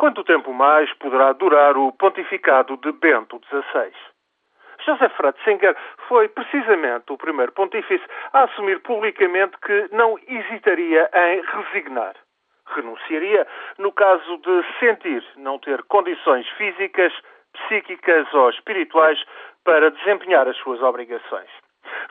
Quanto tempo mais poderá durar o pontificado de Bento XVI? Joseph Ratzinger foi precisamente o primeiro pontífice a assumir publicamente que não hesitaria em resignar. Renunciaria no caso de sentir não ter condições físicas, psíquicas ou espirituais para desempenhar as suas obrigações.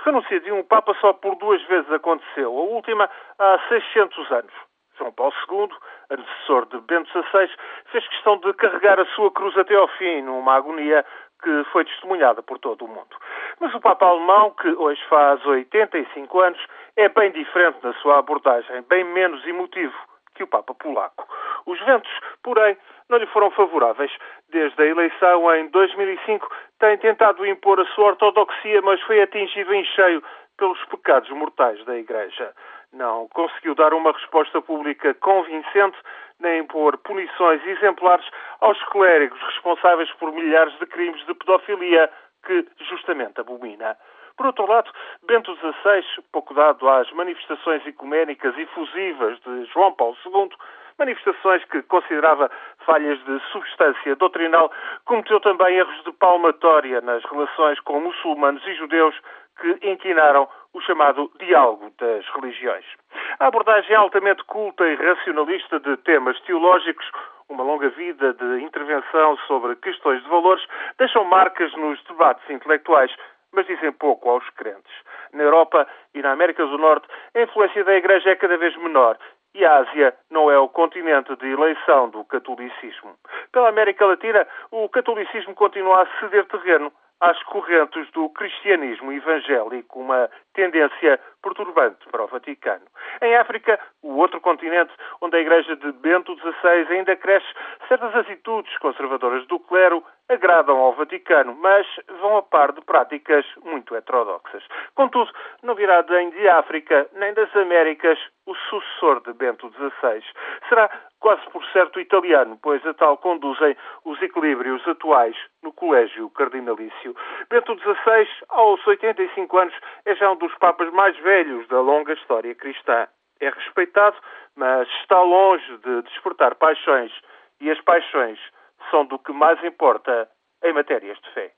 Renuncia de um Papa só por duas vezes aconteceu, a última há 600 anos. João Paulo II, antecessor de Bento XVI, fez questão de carregar a sua cruz até ao fim, numa agonia que foi testemunhada por todo o mundo. Mas o Papa alemão, que hoje faz 85 anos, é bem diferente na sua abordagem, bem menos emotivo que o Papa polaco. Os ventos, porém, não lhe foram favoráveis. Desde a eleição em 2005, tem tentado impor a sua ortodoxia, mas foi atingido em cheio pelos pecados mortais da Igreja. Não conseguiu dar uma resposta pública convincente, nem impor punições exemplares aos clérigos responsáveis por milhares de crimes de pedofilia que justamente abomina. Por outro lado, Bento XVI, pouco dado às manifestações ecuménicas efusivas de João Paulo II, manifestações que considerava falhas de substância doutrinal, cometeu também erros de palmatória nas relações com muçulmanos e judeus que inquinaram o chamado diálogo das religiões. A abordagem altamente culta e racionalista de temas teológicos, uma longa vida de intervenção sobre questões de valores, deixam marcas nos debates intelectuais mas dizem pouco aos crentes. Na Europa e na América do Norte, a influência da Igreja é cada vez menor e a Ásia não é o continente de eleição do catolicismo. Pela América Latina, o catolicismo continua a ceder terreno às correntes do cristianismo evangélico, uma tendência perturbante para o Vaticano. Em África, o outro continente, onde a Igreja de Bento XVI ainda cresce, certas atitudes conservadoras do clero agradam ao Vaticano, mas vão a par de práticas muito heterodoxas. Contudo, não virá nem de África nem das Américas o sucessor de Bento XVI. Será quase por certo italiano, pois a tal conduzem os equilíbrios atuais no Colégio Cardinalício. Bento XVI, aos 85 anos, é já um dos papas mais velhos da longa história cristã. É respeitado, mas está longe de despertar paixões, e as paixões são do que mais importa em matérias de fé.